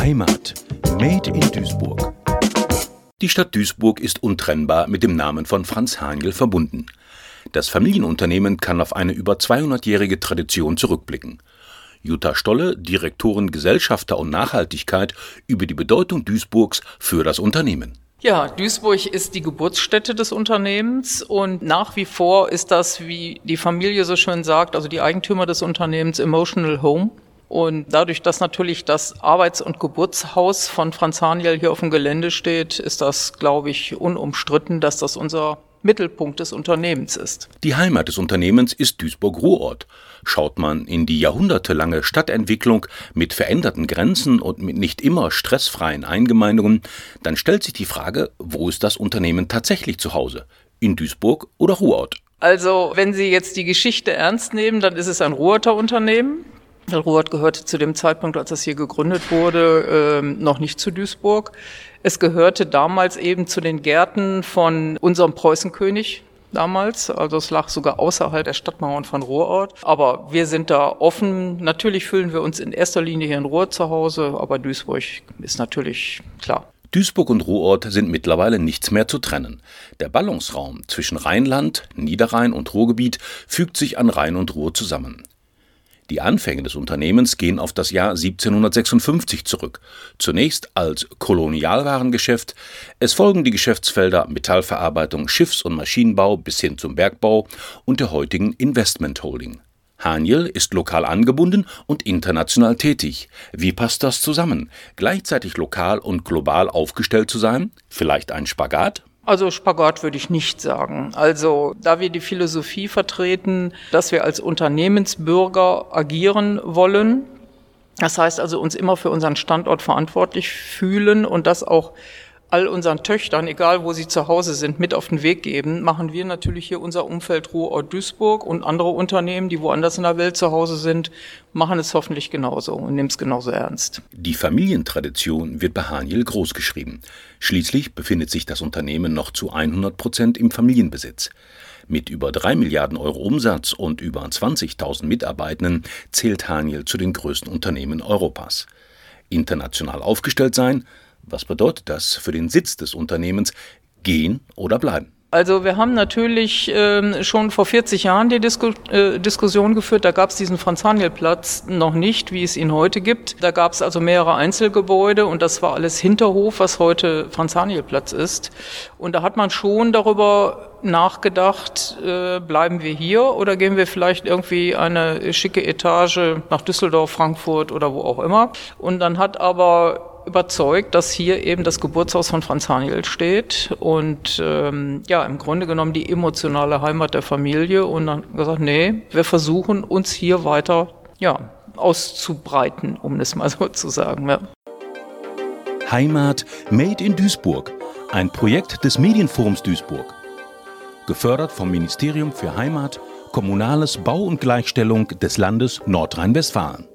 Heimat. Made in Duisburg. Die Stadt Duisburg ist untrennbar mit dem Namen von Franz Haniel verbunden. Das Familienunternehmen kann auf eine über 200-jährige Tradition zurückblicken. Jutta Stolle, Direktorin Gesellschafter und Nachhaltigkeit, über die Bedeutung Duisburgs für das Unternehmen. Ja, Duisburg ist die Geburtsstätte des Unternehmens und nach wie vor ist das, wie die Familie so schön sagt, also die Eigentümer des Unternehmens Emotional Home. Und dadurch, dass natürlich das Arbeits- und Geburtshaus von Franz Haniel hier auf dem Gelände steht, ist das, glaube ich, unumstritten, dass das unser Mittelpunkt des Unternehmens ist. Die Heimat des Unternehmens ist Duisburg-Ruhrort. Schaut man in die jahrhundertelange Stadtentwicklung mit veränderten Grenzen und mit nicht immer stressfreien Eingemeindungen, dann stellt sich die Frage, wo ist das Unternehmen tatsächlich zu Hause? In Duisburg oder Ruhrort? Also, wenn Sie jetzt die Geschichte ernst nehmen, dann ist es ein Ruhrter Unternehmen. Ruhrort gehörte zu dem Zeitpunkt, als das hier gegründet wurde, äh, noch nicht zu Duisburg. Es gehörte damals eben zu den Gärten von unserem Preußenkönig, damals. Also es lag sogar außerhalb der Stadtmauern von Ruhrort. Aber wir sind da offen. Natürlich fühlen wir uns in erster Linie hier in Ruhr zu Hause, aber Duisburg ist natürlich klar. Duisburg und Ruhrort sind mittlerweile nichts mehr zu trennen. Der Ballungsraum zwischen Rheinland, Niederrhein und Ruhrgebiet fügt sich an Rhein und Ruhr zusammen. Die Anfänge des Unternehmens gehen auf das Jahr 1756 zurück. Zunächst als Kolonialwarengeschäft. Es folgen die Geschäftsfelder Metallverarbeitung, Schiffs- und Maschinenbau bis hin zum Bergbau und der heutigen Investment Holding. Haniel ist lokal angebunden und international tätig. Wie passt das zusammen? Gleichzeitig lokal und global aufgestellt zu sein? Vielleicht ein Spagat? Also Spagat würde ich nicht sagen. Also da wir die Philosophie vertreten, dass wir als Unternehmensbürger agieren wollen, das heißt also uns immer für unseren Standort verantwortlich fühlen und das auch all unseren Töchtern, egal wo sie zu Hause sind, mit auf den Weg geben, machen wir natürlich hier unser Umfeld Ruhrort Duisburg und andere Unternehmen, die woanders in der Welt zu Hause sind, machen es hoffentlich genauso und nehmen es genauso ernst. Die Familientradition wird bei Haniel großgeschrieben. Schließlich befindet sich das Unternehmen noch zu 100 Prozent im Familienbesitz. Mit über drei Milliarden Euro Umsatz und über 20.000 Mitarbeitenden zählt Haniel zu den größten Unternehmen Europas. International aufgestellt sein, was bedeutet das für den Sitz des Unternehmens? Gehen oder bleiben? Also wir haben natürlich ähm, schon vor 40 Jahren die Disku äh, Diskussion geführt. Da gab es diesen Franz-Haniel-Platz noch nicht, wie es ihn heute gibt. Da gab es also mehrere Einzelgebäude und das war alles Hinterhof, was heute Franz-Haniel-Platz ist. Und da hat man schon darüber nachgedacht, äh, bleiben wir hier oder gehen wir vielleicht irgendwie eine schicke Etage nach Düsseldorf, Frankfurt oder wo auch immer. Und dann hat aber überzeugt, dass hier eben das Geburtshaus von Franz Haniel steht und ähm, ja, im Grunde genommen die emotionale Heimat der Familie und dann gesagt, nee, wir versuchen uns hier weiter ja, auszubreiten, um es mal so zu sagen. Ja. Heimat Made in Duisburg, ein Projekt des Medienforums Duisburg. Gefördert vom Ministerium für Heimat, Kommunales Bau und Gleichstellung des Landes Nordrhein-Westfalen.